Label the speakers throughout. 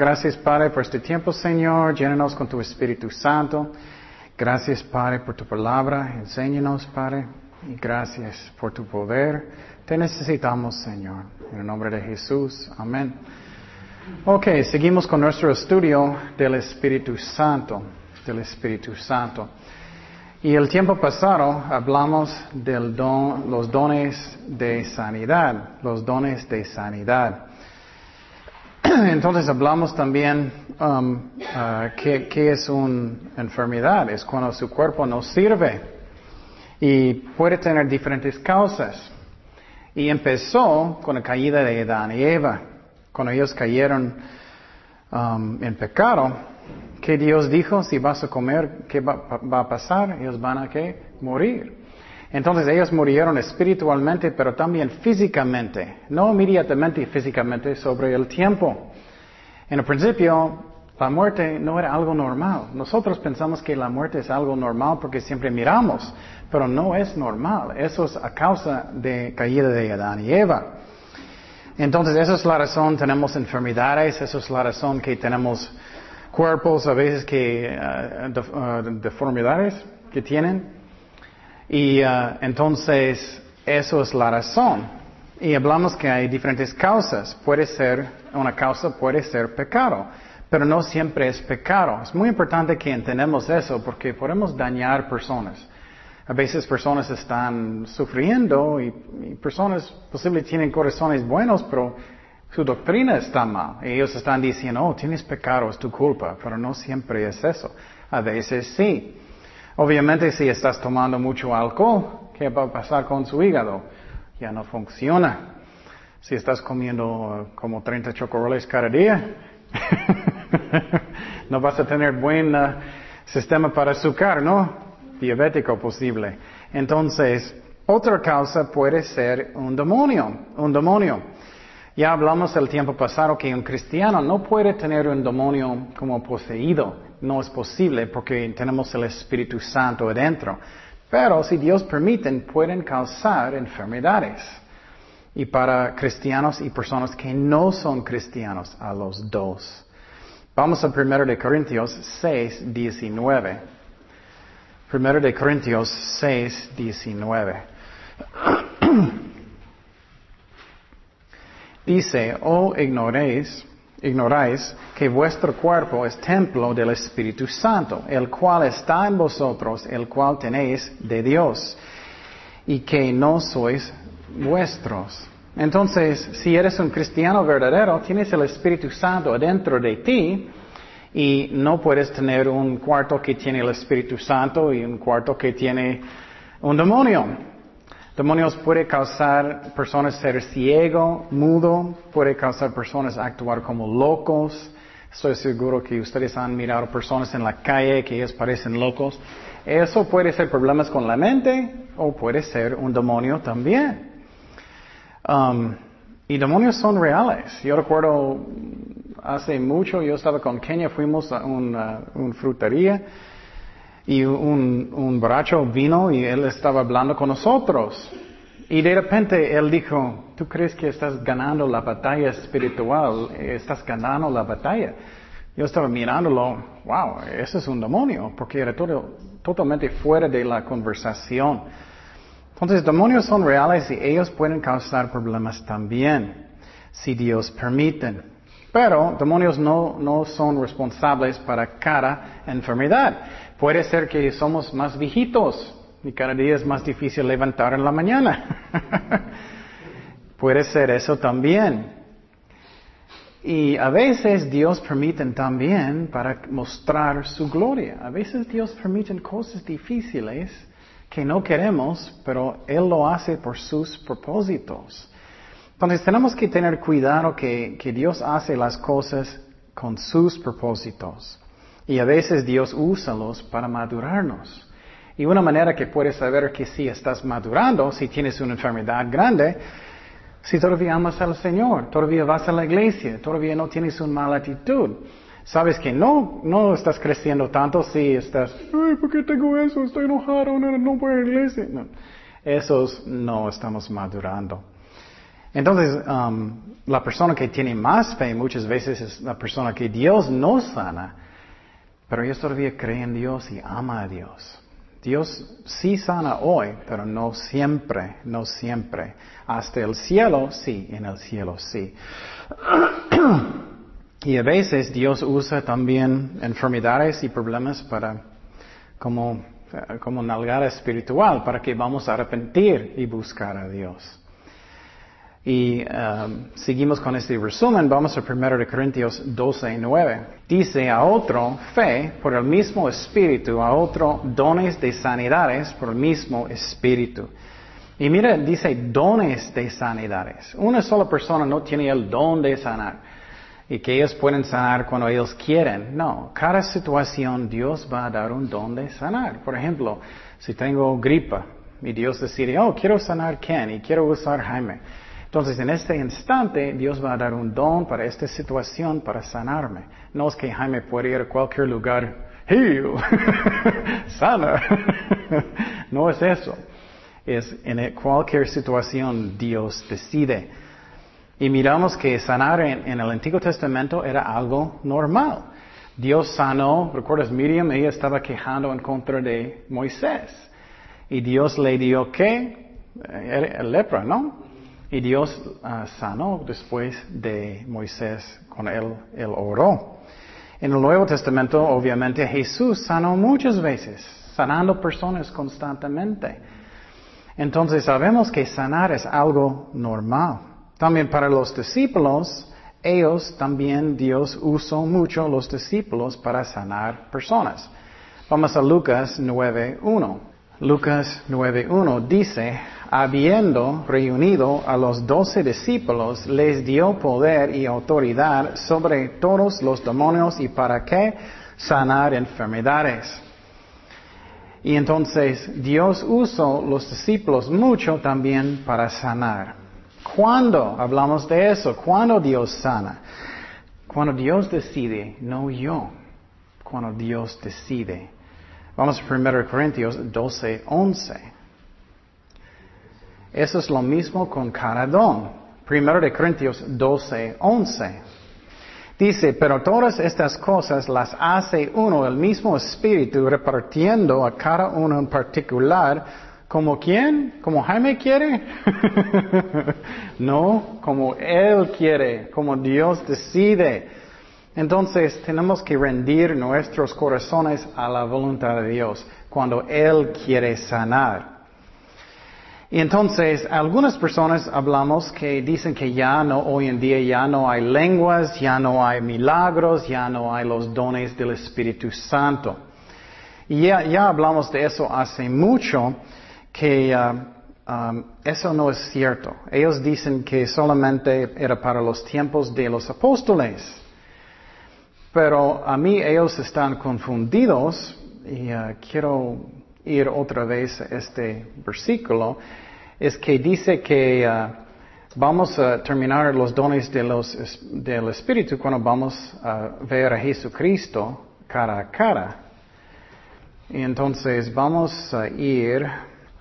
Speaker 1: Gracias Padre por este tiempo, Señor. Llénanos con tu Espíritu Santo. Gracias Padre por tu palabra. Enséñanos, Padre. Y gracias por tu poder. Te necesitamos, Señor. En el nombre de Jesús. Amén. Ok, seguimos con nuestro estudio del Espíritu Santo. Del Espíritu Santo. Y el tiempo pasado hablamos de los dones de sanidad, los dones de sanidad. Entonces hablamos también um, uh, que, es una enfermedad, es cuando su cuerpo no sirve y puede tener diferentes causas. Y empezó con la caída de Adán y Eva, cuando ellos cayeron um, en pecado que Dios dijo, si vas a comer, ¿qué va, a pasar? Ellos van a ¿qué? morir. Entonces ellos murieron espiritualmente, pero también físicamente, no inmediatamente físicamente sobre el tiempo. En el principio, la muerte no era algo normal. Nosotros pensamos que la muerte es algo normal porque siempre miramos, pero no es normal. Eso es a causa de caída de Adán y Eva. Entonces, esa es la razón, tenemos enfermedades, esa es la razón que tenemos cuerpos a veces que uh, uh, deformidades que tienen. Y uh, entonces eso es la razón. Y hablamos que hay diferentes causas. Puede ser, una causa puede ser pecado, pero no siempre es pecado. Es muy importante que entendamos eso porque podemos dañar personas. A veces personas están sufriendo y, y personas posiblemente tienen corazones buenos, pero su doctrina está mal. Ellos están diciendo, oh, tienes pecado, es tu culpa, pero no siempre es eso. A veces sí. Obviamente si estás tomando mucho alcohol, ¿qué va a pasar con su hígado? Ya no funciona. Si estás comiendo uh, como 30 chocolates cada día, no vas a tener buen uh, sistema para azúcar, ¿no? Diabético posible. Entonces, otra causa puede ser un demonio, un demonio. Ya hablamos el tiempo pasado que un cristiano no puede tener un demonio como poseído. No es posible porque tenemos el Espíritu Santo adentro. Pero si Dios permite, pueden causar enfermedades. Y para cristianos y personas que no son cristianos, a los dos. Vamos a 1 de Corintios 6, 19. 1 de Corintios 6, 19. Dice, oh ignoréis, ignoráis que vuestro cuerpo es templo del Espíritu Santo, el cual está en vosotros, el cual tenéis de Dios, y que no sois vuestros. Entonces, si eres un cristiano verdadero, tienes el Espíritu Santo adentro de ti, y no puedes tener un cuarto que tiene el Espíritu Santo y un cuarto que tiene un demonio. Demonios puede causar personas ser ciego, mudo, puede causar personas actuar como locos. Estoy seguro que ustedes han mirado personas en la calle que ellos parecen locos. Eso puede ser problemas con la mente o puede ser un demonio también. Um, y demonios son reales. Yo recuerdo hace mucho, yo estaba con Kenia, fuimos a una, una frutería y un, un borracho vino y él estaba hablando con nosotros. Y de repente él dijo, ¿tú crees que estás ganando la batalla espiritual? Estás ganando la batalla. Yo estaba mirándolo, wow, ese es un demonio, porque era todo, totalmente fuera de la conversación. Entonces, demonios son reales y ellos pueden causar problemas también, si Dios permite. Pero demonios no, no son responsables para cada enfermedad. Puede ser que somos más viejitos y cada día es más difícil levantar en la mañana. Puede ser eso también. Y a veces Dios permite también para mostrar su gloria. A veces Dios permite cosas difíciles que no queremos, pero Él lo hace por sus propósitos. Entonces tenemos que tener cuidado que, que Dios hace las cosas con sus propósitos. Y a veces Dios usa los para madurarnos. Y una manera que puedes saber que si estás madurando, si tienes una enfermedad grande, si todavía amas al Señor, todavía vas a la iglesia, todavía no tienes una mala actitud. Sabes que no, no estás creciendo tanto si estás, ay, ¿por qué tengo eso? Estoy enojado, no, no voy a la iglesia. No. Esos no estamos madurando. Entonces, um, la persona que tiene más fe muchas veces es la persona que Dios no sana, pero ellos todavía creen en Dios y ama a Dios. Dios sí sana hoy, pero no siempre, no siempre. Hasta el cielo, sí, en el cielo, sí. y a veces Dios usa también enfermedades y problemas para como, como nalgada espiritual, para que vamos a arrepentir y buscar a Dios. Y um, seguimos con este resumen, vamos a 1 Corintios 12, 9. Dice a otro fe por el mismo espíritu, a otro dones de sanidades por el mismo espíritu. Y mira, dice dones de sanidades. Una sola persona no tiene el don de sanar. Y que ellos pueden sanar cuando ellos quieren. No, cada situación Dios va a dar un don de sanar. Por ejemplo, si tengo gripa y Dios decide, oh, quiero sanar Ken y quiero usar Jaime. Entonces, en este instante, Dios va a dar un don para esta situación, para sanarme. No es que Jaime puede ir a cualquier lugar, heal, sana. no es eso. Es en cualquier situación Dios decide. Y miramos que sanar en, el Antiguo Testamento era algo normal. Dios sanó, recuerdas Miriam, ella estaba quejando en contra de Moisés. Y Dios le dio qué? Eh, lepra, ¿no? Y Dios ah, sanó después de Moisés con él, él oró. En el Nuevo Testamento, obviamente, Jesús sanó muchas veces, sanando personas constantemente. Entonces sabemos que sanar es algo normal. También para los discípulos, ellos también Dios usó mucho los discípulos para sanar personas. Vamos a Lucas 9.1. Lucas 9.1 dice, habiendo reunido a los doce discípulos, les dio poder y autoridad sobre todos los demonios y para qué sanar enfermedades. Y entonces Dios usó los discípulos mucho también para sanar. ¿Cuándo hablamos de eso? ¿Cuándo Dios sana? Cuando Dios decide, no yo. Cuando Dios decide. Vamos a 1 Corintios 12, 11. Eso es lo mismo con cada don. Primero de Corintios 12, 11. Dice, pero todas estas cosas las hace uno, el mismo espíritu, repartiendo a cada uno en particular, como quién, como Jaime quiere, no, como Él quiere, como Dios decide. Entonces tenemos que rendir nuestros corazones a la voluntad de Dios cuando Él quiere sanar. Y entonces, algunas personas hablamos que dicen que ya no, hoy en día ya no hay lenguas, ya no hay milagros, ya no hay los dones del Espíritu Santo. Y ya, hablamos de eso hace mucho, que uh, um, eso no es cierto. Ellos dicen que solamente era para los tiempos de los apóstoles. Pero a mí ellos están confundidos y uh, quiero ir otra vez a este versículo, es que dice que uh, vamos a terminar los dones del Espíritu cuando vamos a ver a Jesucristo cara a cara. Y entonces vamos a ir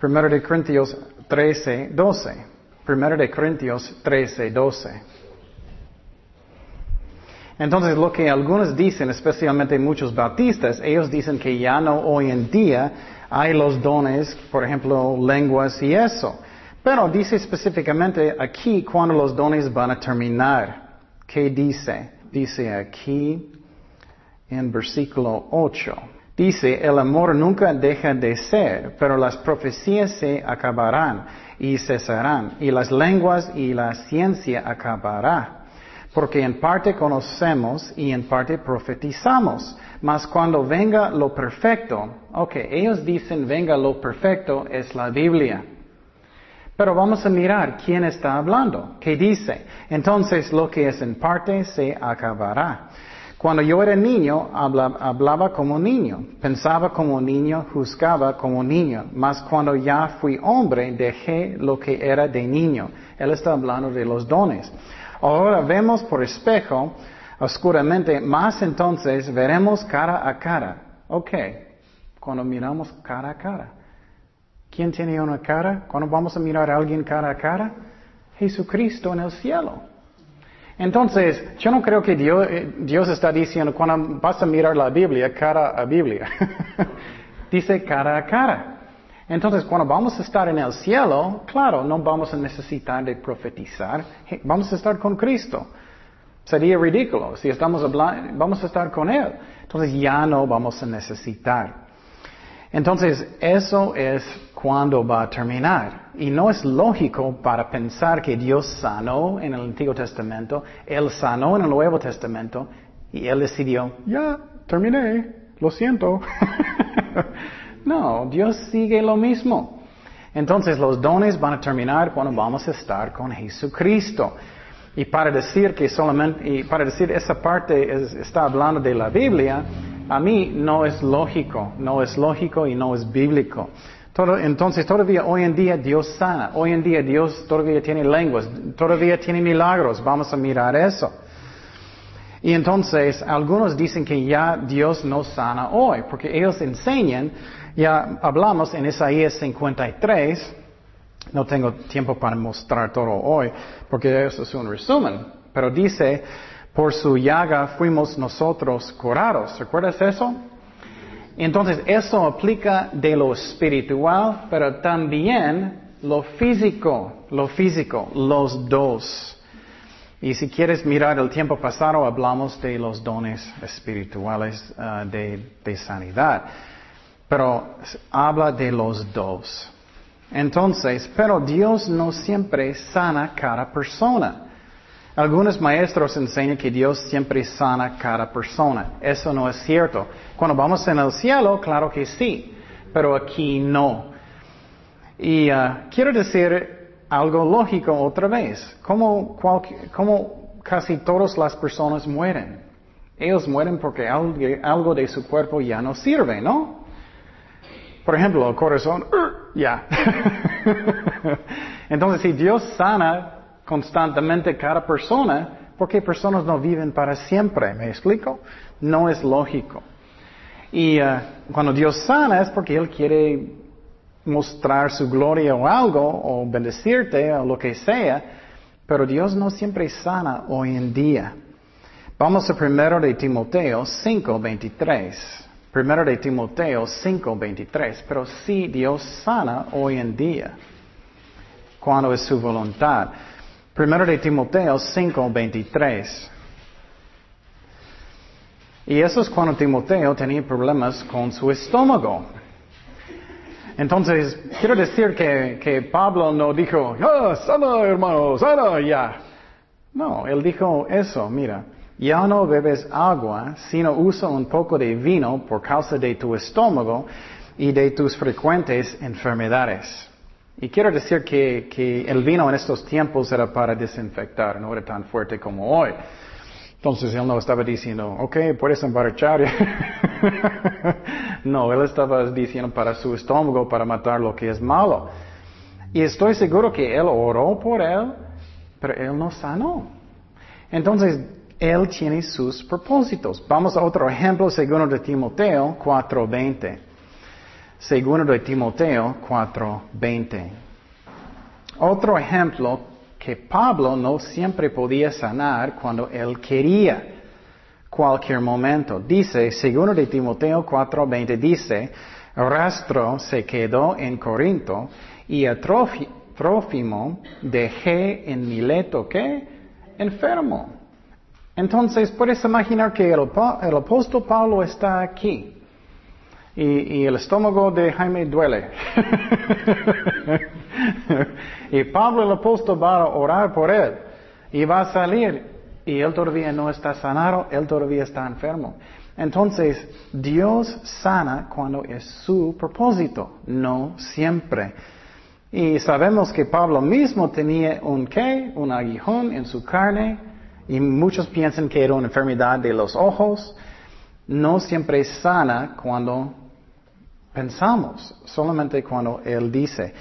Speaker 1: 1 de Corintios 13, 12. 1 de Corintios 13, 12. Entonces lo que algunos dicen, especialmente muchos bautistas, ellos dicen que ya no hoy en día hay los dones, por ejemplo, lenguas y eso. Pero dice específicamente aquí cuando los dones van a terminar. ¿Qué dice? Dice aquí en versículo 8. Dice, el amor nunca deja de ser, pero las profecías se acabarán y cesarán, y las lenguas y la ciencia acabará. Porque en parte conocemos y en parte profetizamos. Mas cuando venga lo perfecto, ok, ellos dicen venga lo perfecto es la Biblia. Pero vamos a mirar quién está hablando, qué dice. Entonces lo que es en parte se acabará. Cuando yo era niño, hablaba, como niño, pensaba como niño, juzgaba como niño. Mas cuando ya fui hombre, dejé lo que era de niño. Él está hablando de los dones. Ahora vemos por espejo oscuramente, más entonces veremos cara a cara. Ok, cuando miramos cara a cara. ¿Quién tiene una cara? Cuando vamos a mirar a alguien cara a cara? Jesucristo en el cielo. Entonces, yo no creo que Dios, eh, Dios está diciendo, cuando vas a mirar la Biblia, cara a Biblia, dice cara a cara. Entonces, cuando vamos a estar en el cielo, claro, no vamos a necesitar de profetizar, vamos a estar con Cristo. Sería ridículo si estamos hablando, vamos a estar con Él. Entonces ya no vamos a necesitar. Entonces, eso es cuando va a terminar. Y no es lógico para pensar que Dios sanó en el Antiguo Testamento, Él sanó en el Nuevo Testamento, y Él decidió, ya, terminé, lo siento. no, Dios sigue lo mismo. Entonces los dones van a terminar cuando vamos a estar con Jesucristo. Y para decir que solamente, y para decir esa parte está hablando de la Biblia, a mí no es lógico, no es lógico y no es bíblico. entonces todavía hoy en día Dios sana, hoy en día Dios todavía tiene lenguas, todavía tiene milagros, vamos a mirar eso. Y entonces algunos dicen que ya Dios no sana hoy, porque ellos enseñan, ya hablamos en Isaías 53, no tengo tiempo para mostrar todo hoy, porque eso es un resumen, pero dice, por su llaga fuimos nosotros curados. ¿Recuerdas eso? Entonces, eso aplica de lo espiritual, pero también lo físico, lo físico, los dos. Y si quieres mirar el tiempo pasado, hablamos de los dones espirituales uh, de, de sanidad. Pero habla de los dos. Entonces, pero Dios no siempre sana cada persona. Algunos maestros enseñan que Dios siempre sana cada persona. Eso no es cierto. Cuando vamos en el cielo, claro que sí, pero aquí no. Y uh, quiero decir algo lógico otra vez. ¿Cómo, casi todas las personas mueren? Ellos mueren porque algo de su cuerpo ya no sirve, ¿no? Por ejemplo, el corazón, ya. Entonces, si Dios sana constantemente cada persona, porque personas no viven para siempre, ¿me explico? No es lógico. Y uh, cuando Dios sana es porque Él quiere mostrar su gloria o algo, o bendecirte, o lo que sea, pero Dios no siempre sana hoy en día. Vamos a primero de Timoteo 5.23. Primero de Timoteo 5.23. Pero sí Dios sana hoy en día, cuando es su voluntad. Primero de Timoteo 5, 23. Y eso es cuando Timoteo tenía problemas con su estómago. Entonces, quiero decir que, Pablo no dijo, ah, sana hermano, sana ya. No, él dijo eso, mira, ya no bebes agua, sino usa un poco de vino por causa de tu estómago y de tus frecuentes enfermedades. Y quiero decir que, el vino en estos tiempos era para desinfectar, no era tan fuerte como hoy. Entonces él no estaba diciendo, ok, puedes emborrachar. no, él estaba diciendo para su estómago, para matar lo que es malo. Y estoy seguro que él oró por él, pero él no sanó. Entonces, él tiene sus propósitos. Vamos a otro ejemplo, segundo de Timoteo 4:20. Segundo de Timoteo 4:20. Otro ejemplo que Pablo no siempre podía sanar cuando él quería. Cualquier momento. Dice, segundo de Timoteo 4:20 dice, Rastro se quedó en Corinto y a Trófimo dejé en Mileto que enfermo. Entonces puedes imaginar que el apóstol Pablo está aquí y, el estómago de Jaime duele. y Pablo el apóstol va a orar por él y va a salir y él todavía no está sanado, él todavía está enfermo. Entonces, Dios sana cuando es su propósito, no siempre. Y sabemos que Pablo mismo tenía un qué, un aguijón en su carne, y muchos piensan que era una enfermedad de los ojos. No siempre sana cuando pensamos, solamente cuando Él dice.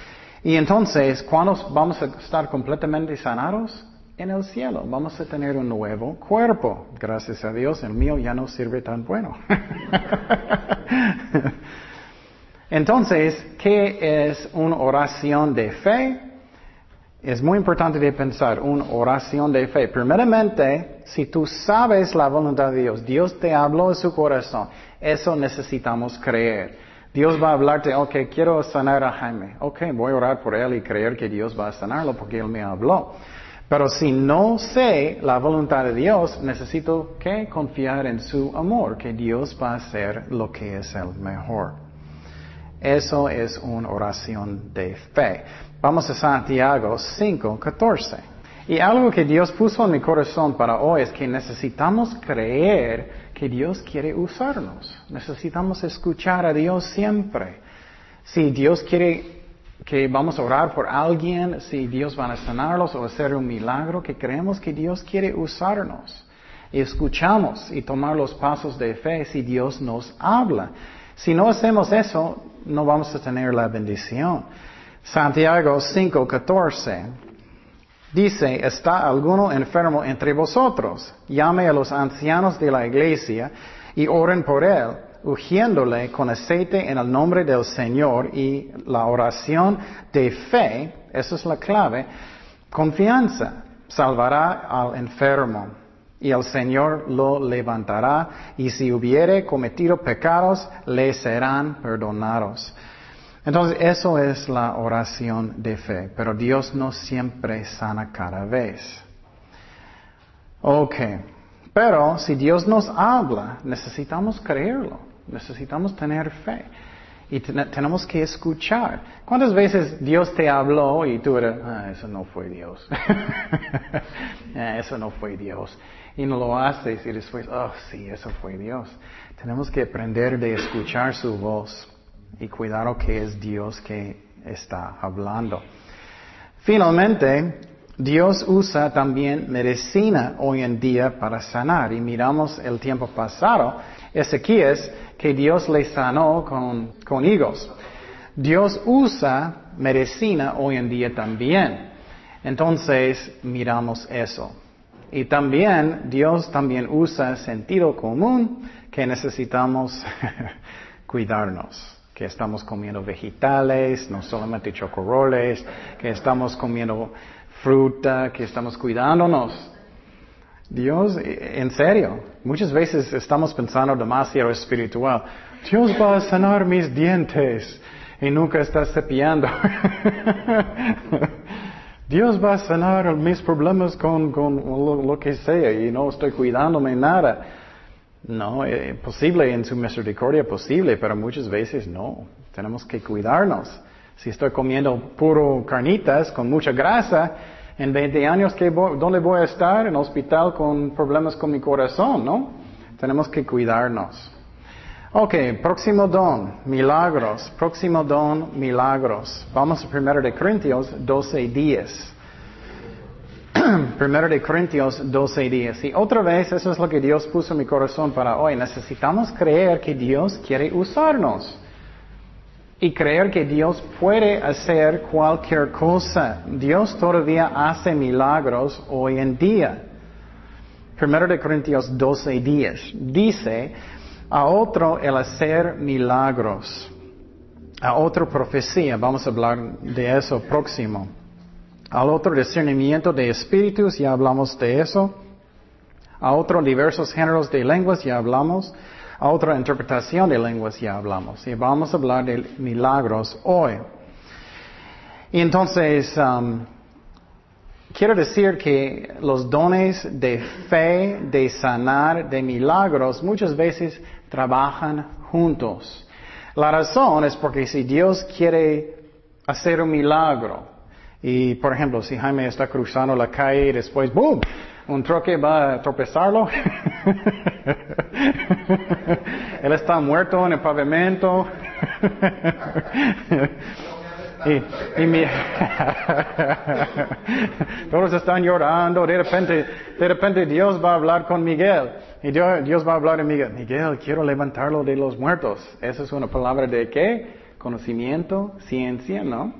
Speaker 1: Y entonces, ¿cuándo vamos a estar completamente sanados? En el cielo. Vamos a tener un nuevo cuerpo. Gracias a Dios, el mío ya no sirve tan bueno. entonces, ¿qué es una oración de fe? Es muy importante de pensar una oración de fe. Primeramente, si tú sabes la voluntad de Dios, Dios te habló en su corazón, eso necesitamos creer. Dios va a hablarte, ok, quiero sanar a Jaime. Ok, voy a orar por él y creer que Dios va a sanarlo porque él me habló. Pero si no sé la voluntad de Dios, necesito que confiar en su amor, que Dios va a hacer lo que es el mejor. Eso es una oración de fe. Vamos a Santiago 5, 14. Y algo que Dios puso en mi corazón para hoy es que necesitamos creer que Dios quiere usarnos. Necesitamos escuchar a Dios siempre. Si Dios quiere que vamos a orar por alguien, si Dios va a sanarlos o hacer un milagro, que creemos que Dios quiere usarnos. Y escuchamos y tomar los pasos de fe si Dios nos habla. Si no hacemos eso, no vamos a tener la bendición. Santiago 5:14 dice, ¿está alguno enfermo entre vosotros? Llame a los ancianos de la iglesia y oren por él, ungiéndole con aceite en el nombre del Señor y la oración de fe, esa es la clave, confianza, salvará al enfermo y el Señor lo levantará y si hubiere cometido pecados, le serán perdonados. Entonces, eso es la oración de fe, pero Dios no siempre sana cada vez. Ok, pero si Dios nos habla, necesitamos creerlo, necesitamos tener fe y tenemos que escuchar. ¿Cuántas veces Dios te habló y tú eres, ah, eso no fue Dios? Ah, eso no fue Dios. Y no lo haces y después, oh, sí, eso fue Dios. Tenemos que aprender de escuchar su voz y cuidado que es Dios que está hablando. Finalmente, Dios usa también medicina hoy en día para sanar y miramos el tiempo pasado, es que Dios le sanó con, con higos. Dios usa medicina hoy en día también. Entonces miramos eso. Y también Dios también usa sentido común que necesitamos cuidarnos que estamos comiendo vegetales, no solamente chocorroles, que estamos comiendo fruta, que estamos cuidándonos. Dios, en serio, muchas veces estamos pensando demasiado espiritual. Dios va a sanar mis dientes y nunca estás cepillando. Dios va a sanar mis problemas con, con lo, que sea y no estoy cuidándome nada. No, eh, posible en su misericordia, posible, pero muchas veces no. Tenemos que cuidarnos. Si estoy comiendo puro carnitas con mucha grasa, en 20 años, ¿dónde voy a estar? En hospital con problemas con mi corazón, ¿no? Tenemos que cuidarnos. Ok, próximo don, milagros. Próximo don, milagros. Vamos a 1 de Corintios 12, 10. Primero de Corintios 12 días. Y otra vez, eso es lo que Dios puso en mi corazón para hoy. Necesitamos creer que Dios quiere usarnos. Y creer que Dios puede hacer cualquier cosa. Dios todavía hace milagros hoy en día. Primero de Corintios 12 días. Dice, a otro el hacer milagros. A otro profecía. Vamos a hablar de eso próximo. Al otro discernimiento de espíritus, ya hablamos de eso. A otro diversos géneros de lenguas, ya hablamos. A otra interpretación de lenguas, ya hablamos. Y vamos a hablar de milagros hoy. Y entonces, um, quiero decir que los dones de fe, de sanar, de milagros, muchas veces trabajan juntos. La razón es porque si Dios quiere hacer un milagro, y, por ejemplo, si Jaime está cruzando la calle y después, ¡boom! Un troque va a tropezarlo. Él está muerto en el pavimento. y, y todos están llorando. De repente, de repente Dios va a hablar con Miguel. Y Dios, Dios va a hablar a Miguel. Miguel, quiero levantarlo de los muertos. Esa es una palabra de qué? Conocimiento, ciencia, ¿no?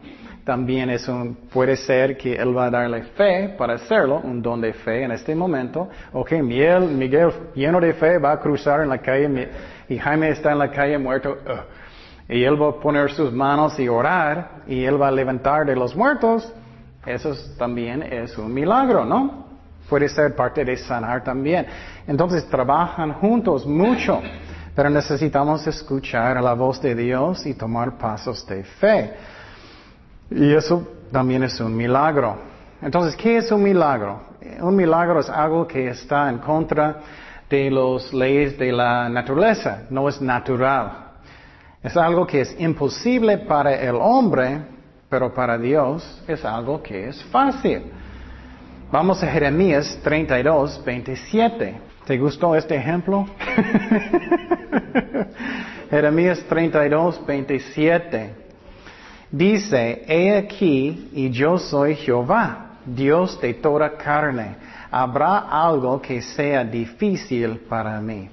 Speaker 1: También es un, puede ser que Él va a darle fe para hacerlo, un don de fe en este momento. Ok, Miguel, Miguel lleno de fe va a cruzar en la calle y Jaime está en la calle muerto. y Él va a poner sus manos y orar y Él va a levantar de los muertos Eso también es un milagro, ¿no? Puede ser parte de sanar también. Entonces trabajan juntos mucho, pero necesitamos escuchar la voz de Dios y tomar pasos de fe. Y eso también es un milagro. Entonces, ¿qué es un milagro? Un milagro es algo que está en contra de las leyes de la naturaleza, no es natural. Es algo que es imposible para el hombre, pero para Dios es algo que es fácil. Vamos a Jeremías 32, 27. ¿Te gustó este ejemplo? Jeremías 32, 27. Dice, he aquí y yo soy Jehová, Dios de toda carne. ¿Habrá algo que sea difícil para mí?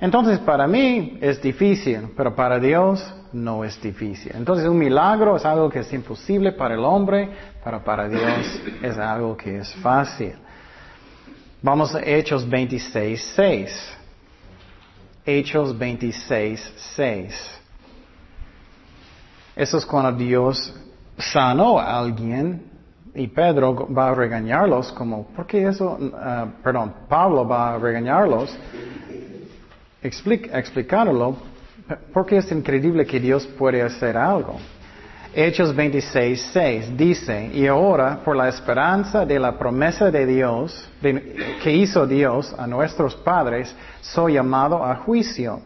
Speaker 1: Entonces, para mí es difícil, pero para Dios no es difícil. Entonces, un milagro es algo que es imposible para el hombre, pero para Dios es algo que es fácil. Vamos a Hechos 26, 6. Hechos 26, 6. Eso es cuando Dios sanó a alguien y Pedro va a regañarlos como, ¿por qué eso? Ah, perdón, Pablo va a regañarlos explicándolo, porque es increíble que Dios puede hacer algo. Hechos 26, 6 dice, y ahora por la esperanza de la promesa de Dios, que hizo Dios a nuestros padres, soy llamado a juicio.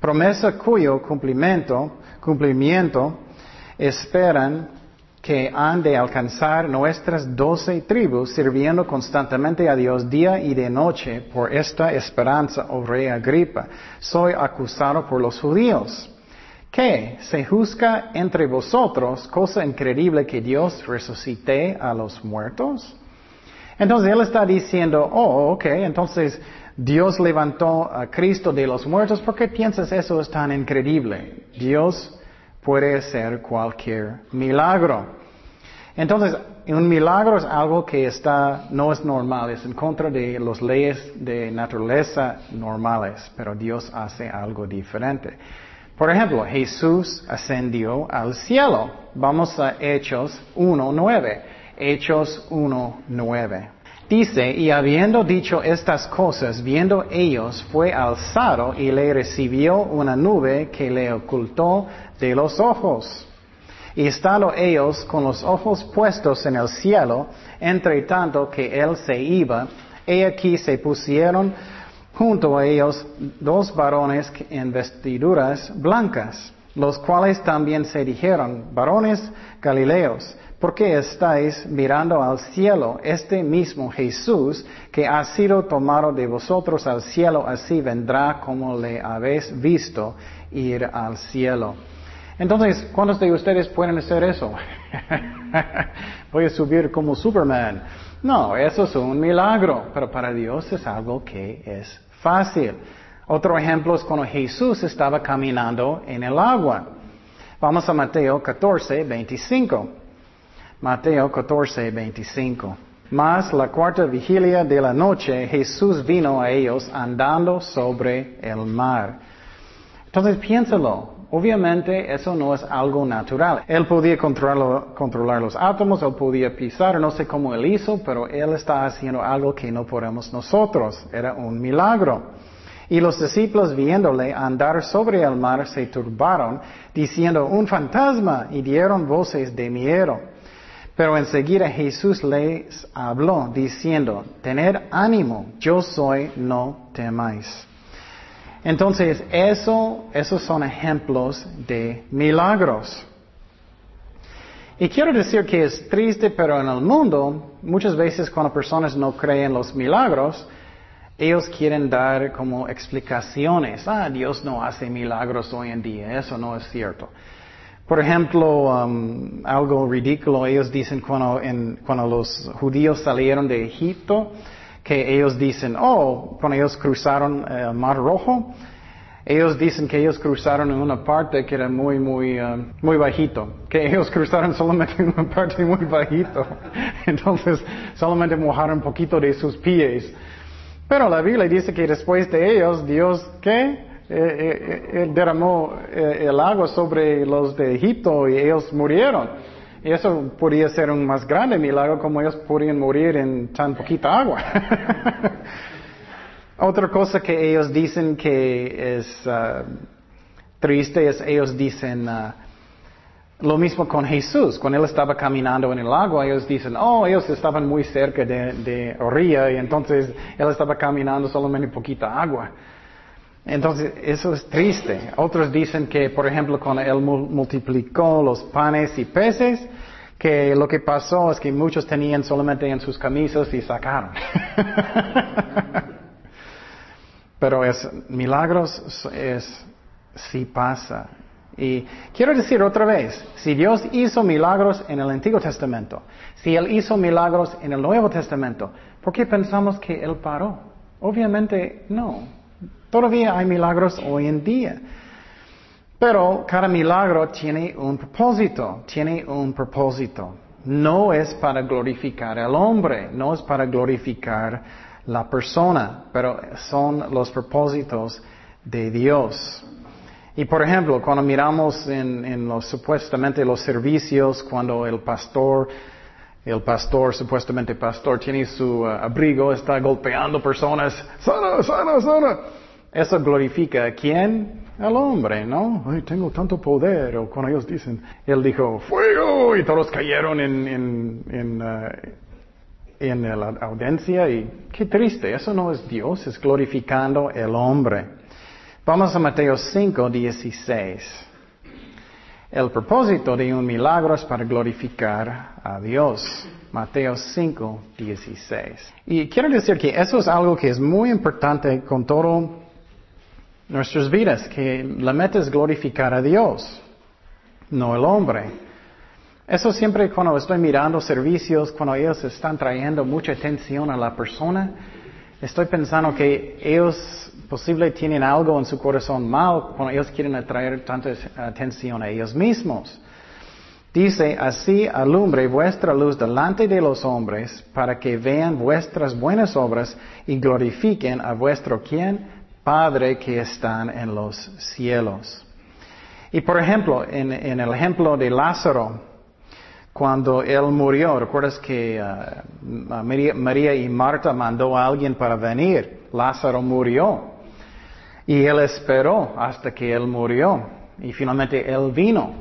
Speaker 1: Promesa cuyo cumplimiento, cumplimiento esperan que han de alcanzar nuestras doce tribus, sirviendo constantemente a Dios día y de noche por esta esperanza, oh rey Agripa. Soy acusado por los judíos. ¿Qué? ¿Se juzga entre vosotros cosa increíble que Dios resucite a los muertos? Entonces él está diciendo, oh, ok, entonces Dios levantó a Cristo de los muertos, ¿por qué piensas eso es tan increíble? Dios puede ser cualquier milagro. Entonces, un milagro es algo que está, no es normal, es en contra de las leyes de naturaleza normales, pero Dios hace algo diferente. Por ejemplo, Jesús ascendió al cielo. Vamos a Hechos 1.9. Hechos 1.9. Dice, y habiendo dicho estas cosas, viendo ellos, fue alzado y le recibió una nube que le ocultó de los ojos. Y estando ellos con los ojos puestos en el cielo, entre tanto que él se iba, he aquí se pusieron junto a ellos dos varones en vestiduras blancas, los cuales también se dijeron, varones galileos, ¿por qué estáis mirando al cielo? Este mismo Jesús que ha sido tomado de vosotros al cielo, así vendrá como le habéis visto ir al cielo. Entonces, ¿cuántos de ustedes pueden hacer eso? Voy a subir como Superman. No, eso es un milagro, pero para Dios es algo que es fácil. Otro ejemplo es cuando Jesús estaba caminando en el agua. Vamos a Mateo 14, 25. Mateo 14, 25. Más la cuarta vigilia de la noche, Jesús vino a ellos andando sobre el mar. Entonces piénsalo, Obviamente eso no es algo natural. Él podía controlar, los átomos, él podía pisar, no sé cómo él hizo, pero él está haciendo algo que no podemos nosotros. Era un milagro. Y los discípulos viéndole andar sobre el mar se turbaron, diciendo, un fantasma, y dieron voces de miedo. Pero enseguida Jesús les habló, diciendo, tened ánimo, yo soy, no temáis. Entonces, eso, esos son ejemplos de milagros. Y quiero decir que es triste, pero en el mundo, muchas veces cuando personas no creen los milagros, ellos quieren dar como explicaciones. Ah, Dios no hace milagros hoy en día, eso no es cierto. Por ejemplo, um, algo ridículo, ellos dicen cuando, cuando los judíos salieron de Egipto, que ellos dicen, oh, cuando ellos cruzaron el Mar Rojo, ellos dicen que ellos cruzaron en una parte que era muy, muy, uh, muy bajito. Que ellos cruzaron solamente en una parte muy bajito. Entonces, solamente mojaron un poquito de sus pies. Pero la Biblia dice que después de ellos, Dios, ¿qué? Eh, eh, eh derramó eh, el agua sobre los de Egipto y ellos murieron. Y eso podría ser un más grande milagro como ellos podrían morir en tan poquita agua. Otra cosa que ellos dicen que es uh, triste es ellos dicen uh, lo mismo con Jesús. Cuando él estaba caminando en el agua, ellos dicen, oh, ellos estaban muy cerca de, de orilla y entonces él estaba caminando solamente poquita agua. Entonces, eso es triste. Otros dicen que, por ejemplo, cuando él multiplicó los panes y peces, que lo que pasó es que muchos tenían solamente en sus camisas y sacaron. Pero es milagros es sí pasa. Y quiero decir otra vez, si Dios hizo milagros en el Antiguo Testamento, si Él hizo milagros en el Nuevo Testamento, ¿por qué pensamos que Él paró? Obviamente no. Todavía hay milagros hoy en día. Pero cada milagro tiene un propósito, tiene un propósito. No es para glorificar al hombre, no es para glorificar la persona, pero son los propósitos de Dios. Y por ejemplo, cuando miramos en, los supuestamente los servicios, cuando el pastor, el pastor, supuestamente pastor, tiene su uh, abrigo, está golpeando personas, sana, sana, sana. Eso glorifica a quién? Al hombre, ¿no? Tengo tanto poder. O cuando ellos dicen, él dijo, fuego, y todos cayeron en, en, uh, en la audiencia y qué triste, eso no es Dios, es glorificando el hombre. Vamos a Mateo 5, 16. El propósito de un milagro es para glorificar a Dios. Mateo 5, 16. Y quiero decir que eso es algo que es muy importante con todo nuestras vidas, que la meta es glorificar a Dios, no el hombre. Eso siempre cuando estoy mirando servicios, cuando ellos están trayendo mucha atención a la persona, estoy pensando que ellos posible tienen algo en su corazón mal cuando ellos quieren atraer tanta atención a ellos mismos. Dice, así alumbre vuestra luz delante de los hombres para que vean vuestras buenas obras y glorifiquen a vuestro quien, Padre que están en los cielos. Y por ejemplo, en, el ejemplo de Lázaro, cuando él murió, recuerdas que uh, María, y Marta mandó a alguien para venir. Lázaro murió. Y él esperó hasta que él murió. Y finalmente él vino.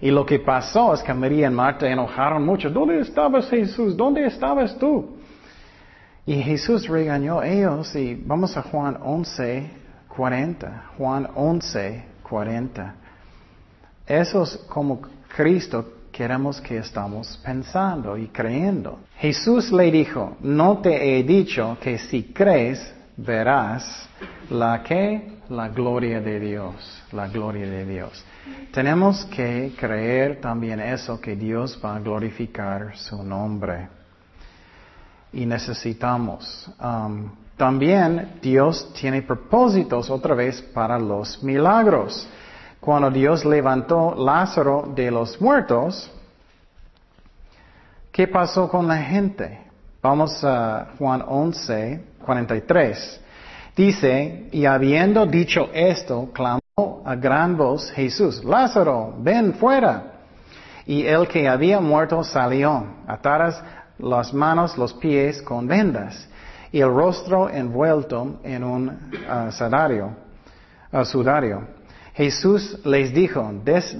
Speaker 1: Y lo que pasó es que María y Marta enojaron mucho. ¿Dónde estabas Jesús? ¿Dónde estabas tú? Y Jesús regañó a ellos y vamos a Juan 11, 40. Juan 11, 40. Eso es como Cristo queremos que estamos pensando y creyendo. Jesús le dijo, no te he dicho que si crees verás la que la gloria de Dios, la gloria de Dios. Tenemos que creer también eso que Dios va a glorificar su nombre. Y necesitamos. También Dios tiene propósitos otra vez para los milagros. Cuando Dios levantó Lázaro de los muertos, ¿qué pasó con la gente? Vamos a Juan 11, 43. Dice, y habiendo dicho esto, clamó a gran voz Jesús, Lázaro, ven fuera. Y el que había muerto salió, atadas las manos, los pies con vendas, y el rostro envuelto en un uh, sudario. Jesús les dijo, Des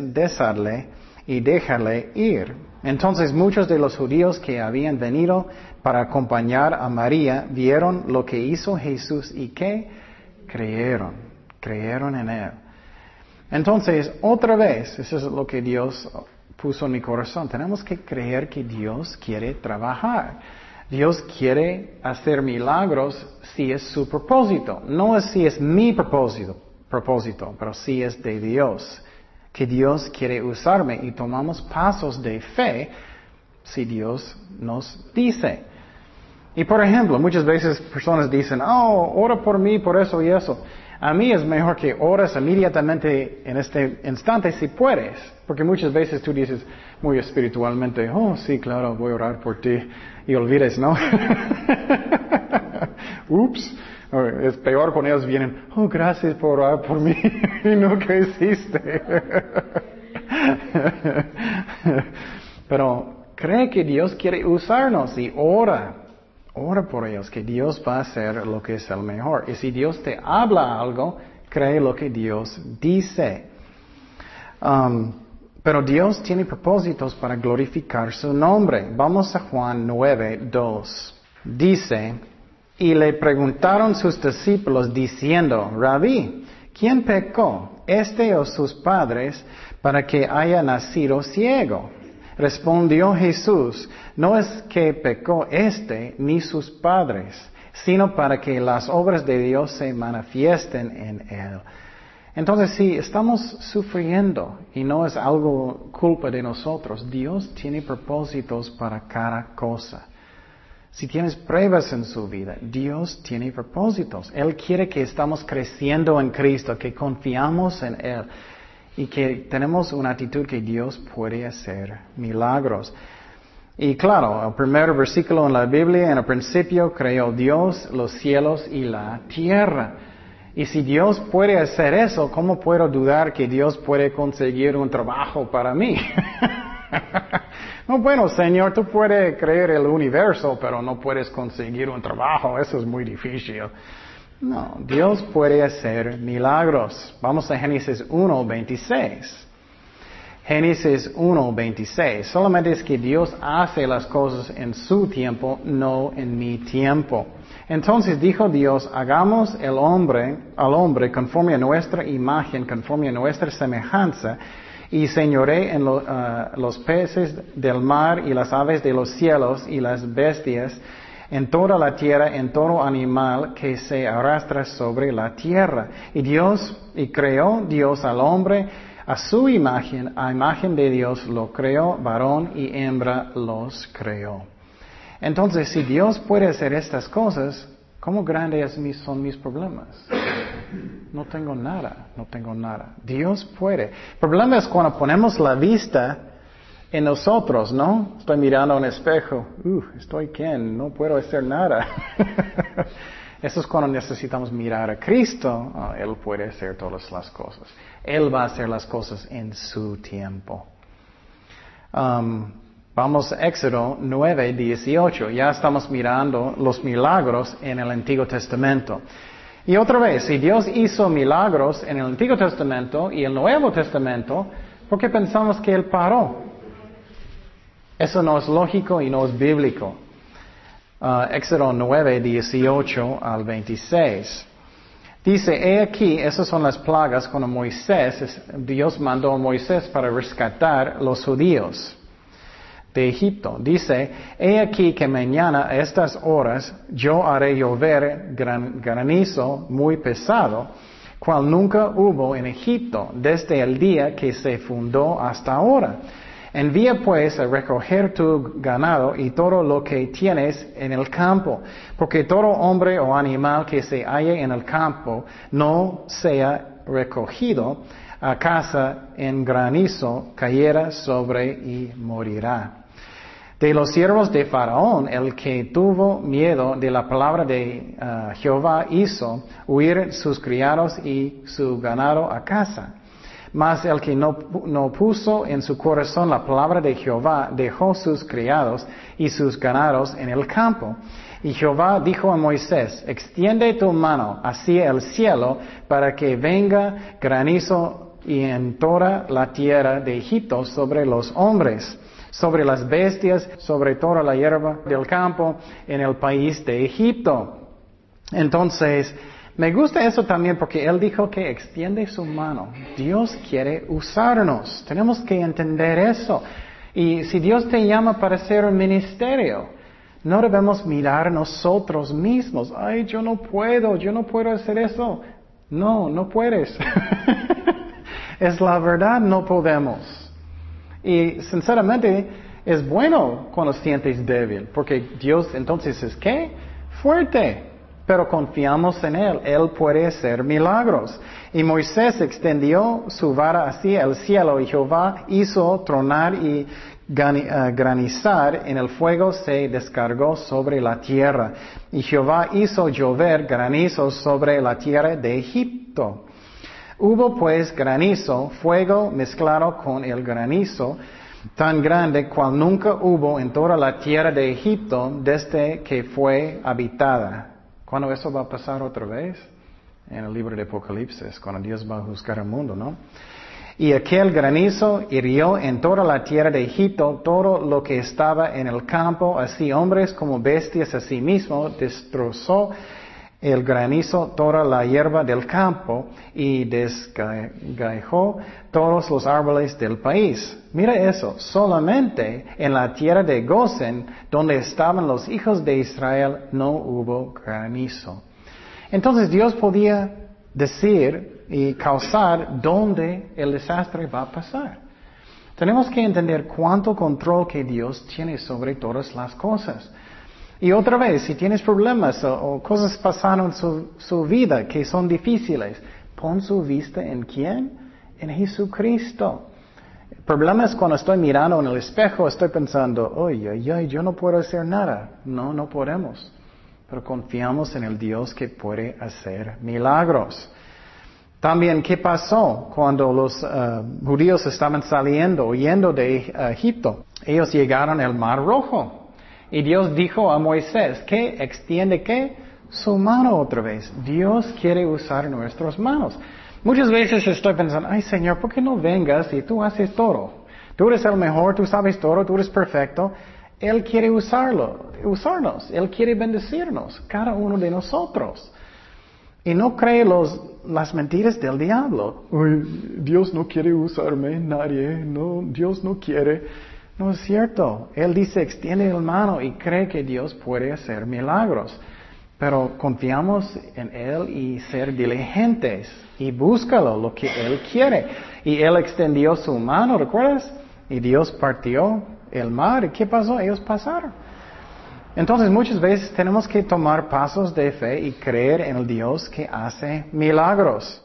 Speaker 1: y déjale ir. Entonces muchos de los judíos que habían venido para acompañar a María vieron lo que hizo Jesús y que creyeron, creyeron en él. Entonces, otra vez, eso es lo que Dios puso en mi corazón. Tenemos que creer que Dios quiere trabajar. Dios quiere hacer milagros si es su propósito, no es si es mi propósito propósito, pero sí es de Dios, que Dios quiere usarme y tomamos pasos de fe si Dios nos dice. Y por ejemplo, muchas veces personas dicen, oh, ora por mí, por eso y eso. A mí es mejor que ores inmediatamente en este instante si puedes, porque muchas veces tú dices muy espiritualmente, oh, sí, claro, voy a orar por ti y olvides, ¿no? Ups. Es peor cuando ellos vienen, oh, gracias por orar por mí y que hiciste. Pero cree que Dios quiere usarnos y ora. Ora por ellos, que Dios va a hacer lo que es el mejor. Y si Dios te habla algo, cree lo que Dios dice. Um, pero Dios tiene propósitos para glorificar su nombre. Vamos a Juan 9, 2. Dice, y le preguntaron sus discípulos diciendo, Rabí, ¿quién pecó, este o sus padres, para que haya nacido ciego? Respondió Jesús, no es que pecó este ni sus padres, sino para que las obras de Dios se manifiesten en él. Entonces, si estamos sufriendo y no es algo culpa de nosotros, Dios tiene propósitos para cada cosa. Si tienes pruebas en su vida, Dios tiene propósitos. Él quiere que estamos creciendo en Cristo, que confiamos en Él y que tenemos una actitud que Dios puede hacer milagros. Y claro, el primer versículo en la Biblia, en el principio creó Dios los cielos y la tierra. Y si Dios puede hacer eso, ¿cómo puedo dudar que Dios puede conseguir un trabajo para mí? no, bueno, Señor, tú puedes creer el universo, pero no puedes conseguir un trabajo. Eso es muy difícil. No, Dios puede hacer milagros. Vamos a Génesis 1, 26. Génesis 1, 26. Solamente es que Dios hace las cosas en su tiempo, no en mi tiempo. Entonces dijo Dios, hagamos el hombre, al hombre conforme a nuestra imagen, conforme a nuestra semejanza, y señoré en uh, los peces del mar y las aves de los cielos y las bestias, en toda la tierra, en todo animal que se arrastra sobre la tierra. Y Dios, y creó Dios al hombre, a su imagen, a imagen de Dios lo creó, varón y hembra los creó. Entonces, si Dios puede hacer estas cosas, ¿cómo grandes son mis problemas? No tengo nada, no tengo nada. Dios puede. Problema es cuando ponemos la vista en nosotros, ¿no? Estoy mirando un espejo. Uh, estoy quién, no puedo hacer nada. Eso es cuando necesitamos mirar a Cristo. Ah, él puede hacer todas las cosas. Él va a hacer las cosas en su tiempo. Um, Vamos a Éxodo 9, 18. Ya estamos mirando los milagros en el Antiguo Testamento. Y otra vez, si Dios hizo milagros en el Antiguo Testamento y el Nuevo Testamento, ¿por qué pensamos que Él paró? Eso no es lógico y no es bíblico. Uh, Éxodo 9, 18 al 26. Dice, he aquí, esas son las plagas cuando Moisés, Dios mandó a Moisés para rescatar los judíos de Egipto. Dice, he aquí que mañana a estas horas yo haré llover granizo muy pesado, cual nunca hubo en Egipto desde el día que se fundó hasta ahora. Envía pues a recoger tu ganado y todo lo que tienes en el campo, porque todo hombre o animal que se halle en el campo no sea recogido a casa en granizo, cayera sobre y morirá. De los siervos de Faraón, el que tuvo miedo de la palabra de uh, Jehová hizo huir sus criados y su ganado a casa. Mas el que no, no, puso en su corazón la palabra de Jehová dejó sus criados y sus ganados en el campo. Y Jehová dijo a Moisés, extiende tu mano hacia el cielo para que venga granizo y en toda la tierra de Egipto sobre los hombres sobre las bestias, sobre toda la hierba del campo en el país de Egipto. Entonces, me gusta eso también porque Él dijo que extiende su mano. Dios quiere usarnos. Tenemos que entender eso. Y si Dios te llama para hacer un ministerio, no debemos mirar nosotros mismos. Ay, yo no puedo, yo no puedo hacer eso. No, no puedes. es la verdad, no podemos. Y sinceramente es bueno cuando sientes débil, porque Dios entonces es qué? Fuerte. Pero confiamos en Él. Él puede hacer milagros. Y Moisés extendió su vara hacia el cielo y Jehová hizo tronar y eh, granizar en el fuego se descargó sobre la tierra. Y Jehová hizo llover granizos sobre la tierra de Egipto. Hubo pues granizo, fuego mezclado con el granizo, tan grande cual nunca hubo en toda la tierra de Egipto desde que fue habitada. ¿Cuándo eso va a pasar otra vez? En el libro de Apocalipsis, cuando Dios va a juzgar el mundo, ¿no? Y aquel granizo hirió en toda la tierra de Egipto todo lo que estaba en el campo, así hombres como bestias a sí mismo, destrozó el granizo toda la hierba del campo y desgaijó todos los árboles del país. Mira eso, solamente en la tierra de Gosen, donde estaban los hijos de Israel, no hubo granizo. Entonces Dios podía decir y causar dónde el desastre va a pasar. Tenemos que entender cuánto control que Dios tiene sobre todas las cosas. Y otra vez, si tienes problemas o, cosas pasaron en su, vida que son difíciles, pon su vista en quién? En Jesucristo. El problema es cuando estoy mirando en el espejo, estoy pensando, oye, oye, yo no puedo hacer nada. No, no podemos. Pero confiamos en el Dios que puede hacer milagros. También, ¿qué pasó cuando los uh, judíos estaban saliendo, huyendo de Egipto? Ellos llegaron al Mar Rojo. Y Dios dijo a Moisés, ¿qué? Extiende qué? Su mano otra vez. Dios quiere usar nuestras manos. Muchas veces estoy pensando, ay Señor, ¿por qué no vengas y tú haces todo? Tú eres el mejor, tú sabes todo, tú eres perfecto. Él quiere usarlo, usarnos. Él quiere bendecirnos, cada uno de nosotros. Y no cree los, las mentiras del diablo. Dios no quiere usarme, nadie, no, Dios no quiere. No es cierto. Él dice, extiende la mano y cree que Dios puede hacer milagros. Pero confiamos en Él y ser diligentes y búscalo lo que Él quiere. Y Él extendió su mano, ¿recuerdas? Y Dios partió el mar. ¿Y qué pasó? Ellos pasaron. Entonces muchas veces tenemos que tomar pasos de fe y creer en el Dios que hace milagros.